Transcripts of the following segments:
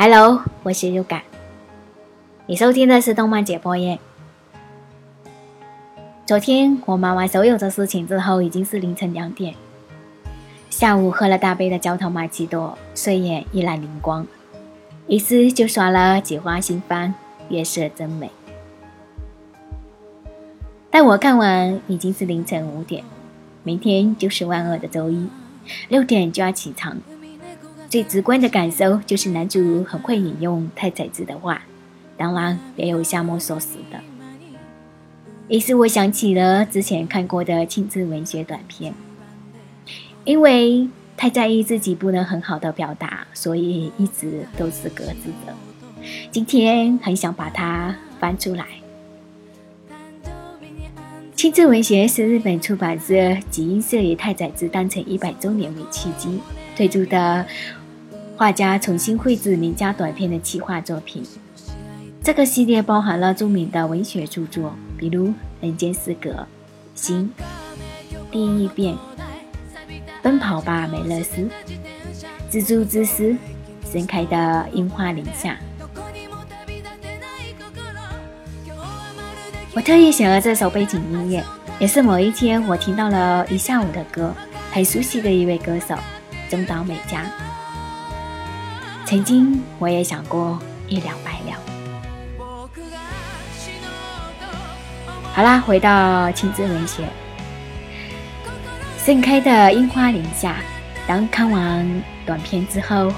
Hello，我是流感。你收听的是动漫解播耶。昨天我忙完所有的事情之后，已经是凌晨两点。下午喝了大杯的焦糖玛奇朵，睡眼一览灵光，于是就刷了几花新番，月色真美。待我看完，已经是凌晨五点。明天就是万恶的周一，六点就要起床。最直观的感受就是男主很会引用太宰治的话，当然也有夏目漱石的。于是我想起了之前看过的亲子文学短片，因为太在意自己不能很好的表达，所以一直都是格子的。今天很想把它翻出来。亲子文学是日本出版社集英社以太宰治诞辰一百周年为契机推出的。画家重新绘制名家短篇的企划作品，这个系列包含了著名的文学著作，比如《人间失格》《心》《第一遍》《奔跑吧美乐斯》《蜘蛛之丝》《盛开的樱花林下》。我特意选了这首背景音乐，也是某一天我听到了一下午的歌，很熟悉的一位歌手中岛美嘉。曾经我也想过一了百了。好啦，回到青春文学，盛开的樱花林下。当看完短片之后，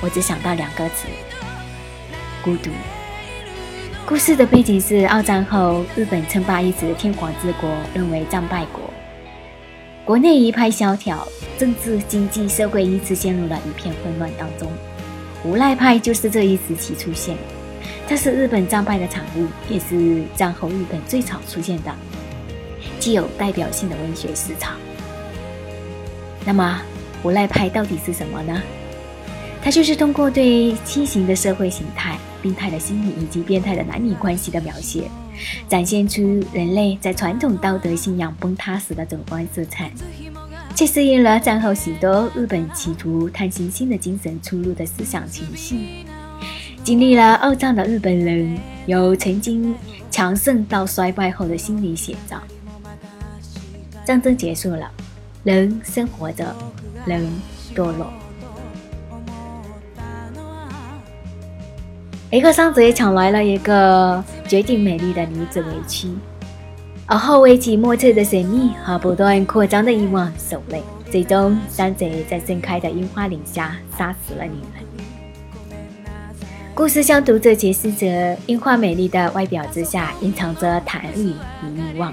我只想到两个字：孤独。故事的背景是二战后日本称霸一时的天皇之国沦为战败国，国内一派萧条。政治、经济、社会依次陷入了一片混乱当中。无赖派就是这一时期出现，这是日本战败的产物，也是战后日本最早出现的具有代表性的文学思潮。那么，无赖派到底是什么呢？它就是通过对畸形的社会形态、病态的心理以及变态的男女关系的描写，展现出人类在传统道德信仰崩塌时的主观色彩。这适应了战后许多日本企图探寻新的精神出路的思想情绪。经历了二战的日本人，由曾经强盛到衰败后的心理写照。战争结束了，人生活着，人堕落。一个山贼抢来了一个绝顶美丽的女子为妻。而后为其莫测的神秘和不断扩张的欲望守卫，最终山贼在盛开的樱花林下杀死了女人。故事向读者解释着，樱花美丽的外表之下隐藏着贪欲与欲望。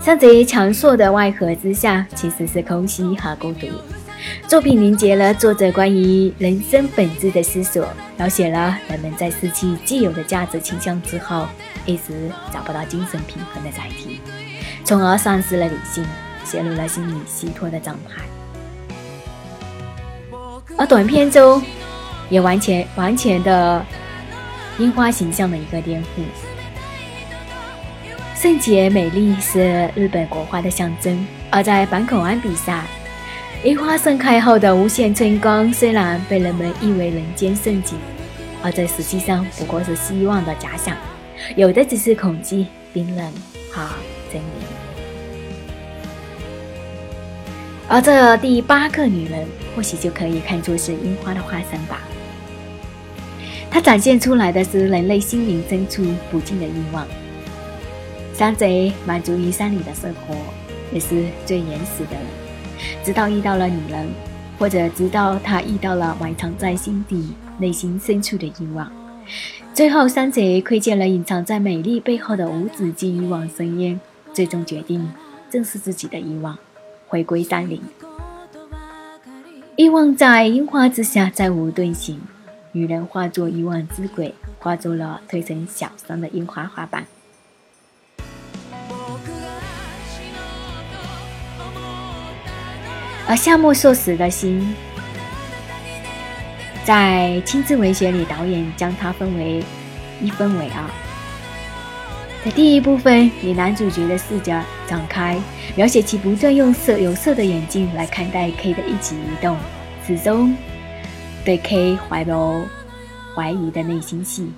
山贼强硕的外壳之下其实是空虚和孤独。作品凝结了作者关于人生本质的思索，描写了人们在失去既有的价值倾向之后。一时找不到精神平衡的载体，从而丧失了理性，陷入了心理虚脱的状态。而短片中也完全完全的樱花形象的一个颠覆。圣洁美丽是日本国花的象征，而在坂口安比萨，樱花盛开后的无限春光，虽然被人们誉为人间盛景，而这实际上不过是希望的假想。有的只是恐惧、冰冷和真理。而这第八个女人，或许就可以看作是樱花的化身吧。它展现出来的是人类心灵深处不尽的欲望。山贼满足于山里的生活，也是最原始的人。直到遇到了女人，或者直到他遇到了埋藏在心底、内心深处的欲望。最后，三贼窥见了隐藏在美丽背后的无止境欲望深渊，最终决定正视自己的欲望，回归山林。欲望在樱花之下再无遁形，女人化作欲望之鬼，化作了推成小山的樱花花瓣。而夏目漱石的心。在青春文学里，导演将它分为一分为二。在第一部分，以男主角的视角展开，描写其不断用色有色的眼镜来看待 K 的一举一动，始终对 K 怀有怀疑的内心戏。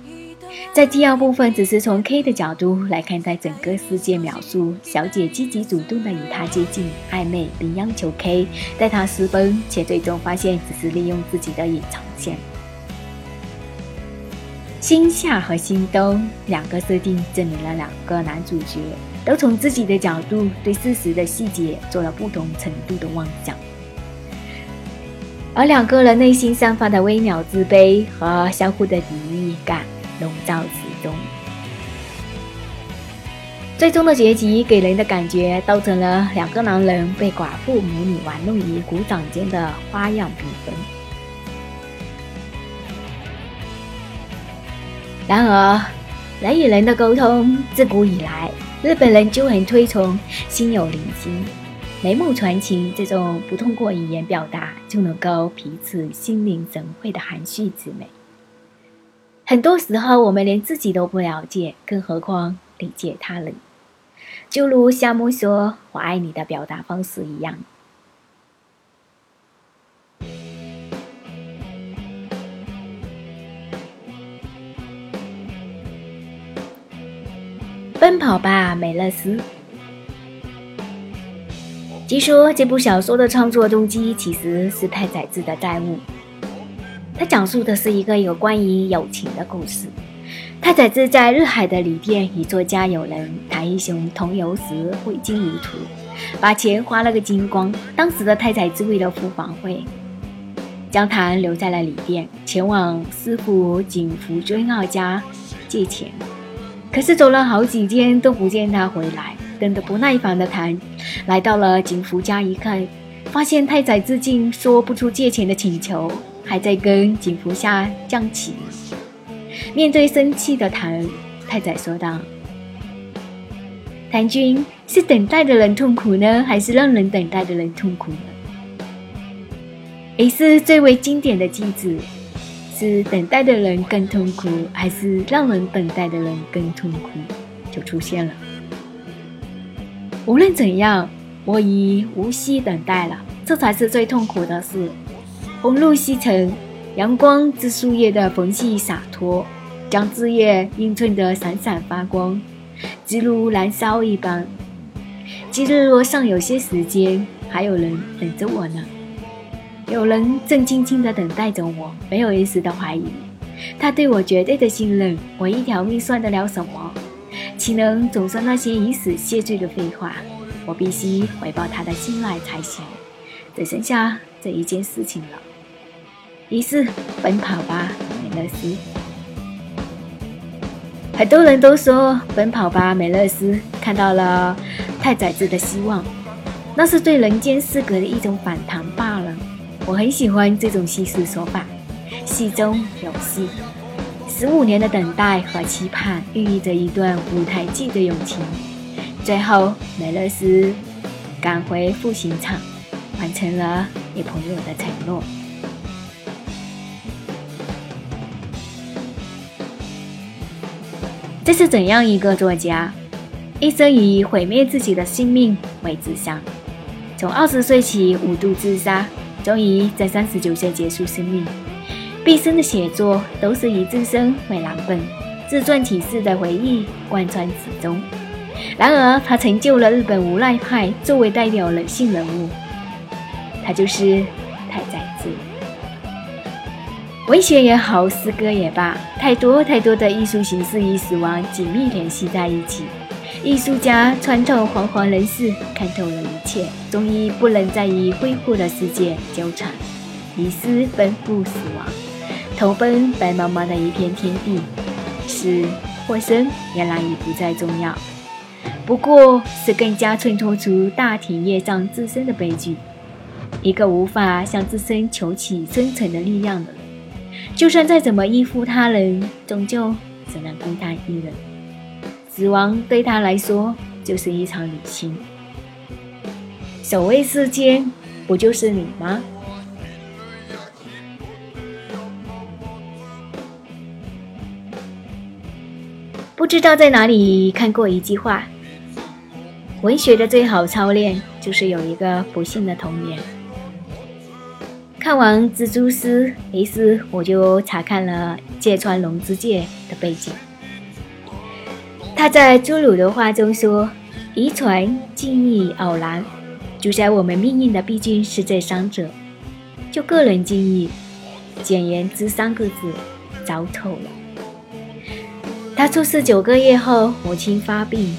在第二部分，只是从 K 的角度来看待整个世界，描述小姐积极主动的与他接近、暧昧，并央求 K 带她私奔，且最终发现只是利用自己的隐藏线。新夏和新冬两个设定证明了两个男主角都从自己的角度对事实的细节做了不同程度的妄想，而两个人内心散发的微妙自卑和相互的敌意感。笼罩其中，最终的结局给人的感觉都成了两个男人被寡妇母女玩弄于股掌间的花样缤纷。然而，人与人的沟通自古以来，日本人就很推崇心有灵犀、眉目传情这种不通过语言表达就能够彼此心领神会的含蓄之美。很多时候，我们连自己都不了解，更何况理解他人。就如夏目说“我爱你”的表达方式一样。奔跑吧，美乐斯。据说这部小说的创作动机其实是太宰治的债务。它讲述的是一个有关于友情的故事。太宰治在日海的旅店与作家友人谭一雄同游时挥金如土，把钱花了个精光。当时的太宰治为了付房费，将谭留在了旅店，前往师傅井福尊二家借钱。可是走了好几天都不见他回来，等得不耐烦的谭来到了井福家一看，发现太宰治竟说不出借钱的请求。还在跟景福下降棋。面对生气的谭太宰说道：“谭君是等待的人痛苦呢，还是让人等待的人痛苦呢？”也是最为经典的句子：“是等待的人更痛苦，还是让人等待的人更痛苦？”就出现了。无论怎样，我已无需等待了，这才是最痛苦的事。红露西沉，阳光自树叶的缝隙洒脱，将枝叶映衬得闪闪发光，直如燃烧一般。今日若尚有些时间，还有人等着我呢。有人正静静地等待着我，没有一丝的怀疑。他对我绝对的信任，我一条命算得了什么？岂能总说那些以死谢罪的废话？我必须回报他的信赖才行。只剩下这一件事情了。于是，奔跑吧，美乐斯。很多人都说，奔跑吧，美乐斯看到了太宰治的希望，那是对人间失格的一种反弹罢了。我很喜欢这种叙事手法，戏中有戏。十五年的等待和期盼，寓意着一段舞台剧的友情。最后，美乐斯赶回复兴场，完成了女朋友的承诺。这是怎样一个作家？一生以毁灭自己的性命为志向，从二十岁起五度自杀，终于在三十九岁结束生命。毕生的写作都是以自身为蓝本，自传体式的回忆贯穿始终。然而，他成就了日本无赖派作为代表人性人物，他就是。文学也好，诗歌也罢，太多太多的艺术形式与死亡紧密联系在一起。艺术家穿透惶惶人世，看透了一切，终于不能再与恢复的世界纠缠，于是奔赴死亡，投奔白茫茫的一片天地。死或生，原来已不再重要，不过是更加衬托出大体业障自身的悲剧。一个无法向自身求取生存的力量的人。就算再怎么依附他人，终究只能孤单一人。死亡对他来说就是一场旅行。守卫世间，不就是你吗？不知道在哪里看过一句话：文学的最好操练，就是有一个不幸的童年。看完蜘蛛丝，于是我就查看了芥川龙之介的背景。他在朱鲁的话中说：“遗传、记忆、偶然，主宰我们命运的毕竟是这三者。就个人记忆，简言之三个字，糟透了。”他出事九个月后，母亲发病，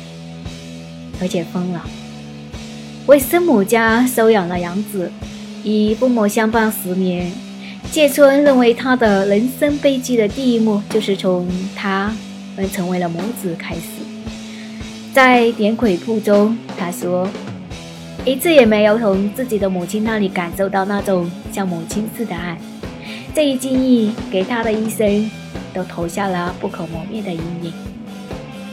而且疯了，为生母家收养了养子。与父母相伴十年，芥村认为他的人生悲剧的第一幕就是从他们成为了母子开始。在点鬼铺中，他说：“一次也没有从自己的母亲那里感受到那种像母亲似的爱。”这一经历给他的一生都投下了不可磨灭的阴影。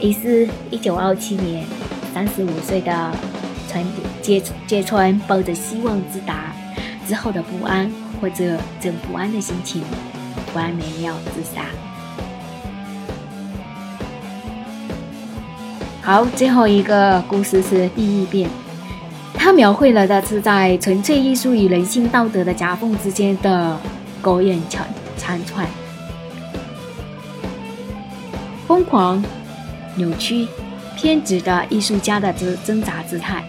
于是，一九二七年，三十五岁的川芥芥川抱着希望之达。之后的不安或者正不安的心情，不安没了自杀。好，最后一个故事是《地狱变》，它描绘了的是在纯粹艺术与人性道德的夹缝之间的狗眼缠缠串，疯狂、扭曲、偏执的艺术家的挣挣扎姿态。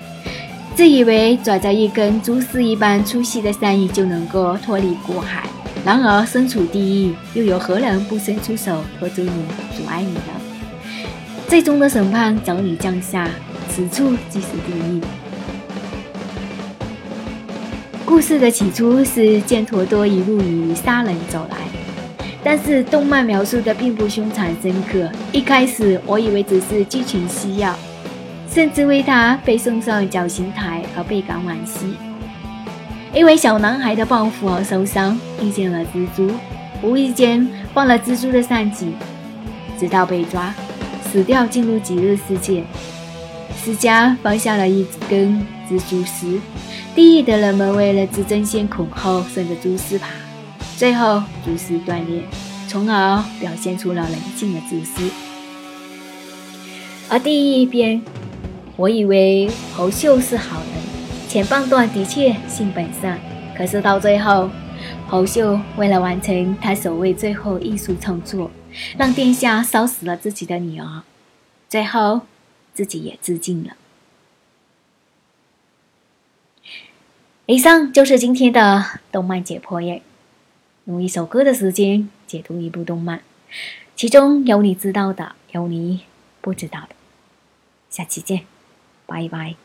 自以为拽着一根蛛丝一般粗细的善意就能够脱离苦海，然而身处地狱，又有何人不伸出手拖住你、阻碍你呢？最终的审判早已降下，此处即是地狱。故事的起初是剑陀多一路与杀人走来，但是动漫描述的并不凶残深刻。一开始我以为只是剧情需要。甚至为他被送上绞刑台而倍感惋惜，因为小男孩的报复而受伤，遇见了蜘蛛，无意间放了蜘蛛的善己，直到被抓，死掉进入极乐世界。释迦放下了一根蜘蛛丝，地狱的人们为了自争先恐后，顺着蛛丝爬，最后蛛丝断裂，从而表现出了人性的自私。而第一边。我以为侯秀是好人，前半段的确性本善，可是到最后，侯秀为了完成他所谓最后艺术创作，让殿下烧死了自己的女儿，最后自己也自尽了。以上就是今天的动漫解剖页，用一首歌的时间解读一部动漫，其中有你知道的，有你不知道的。下期见。Bye bye.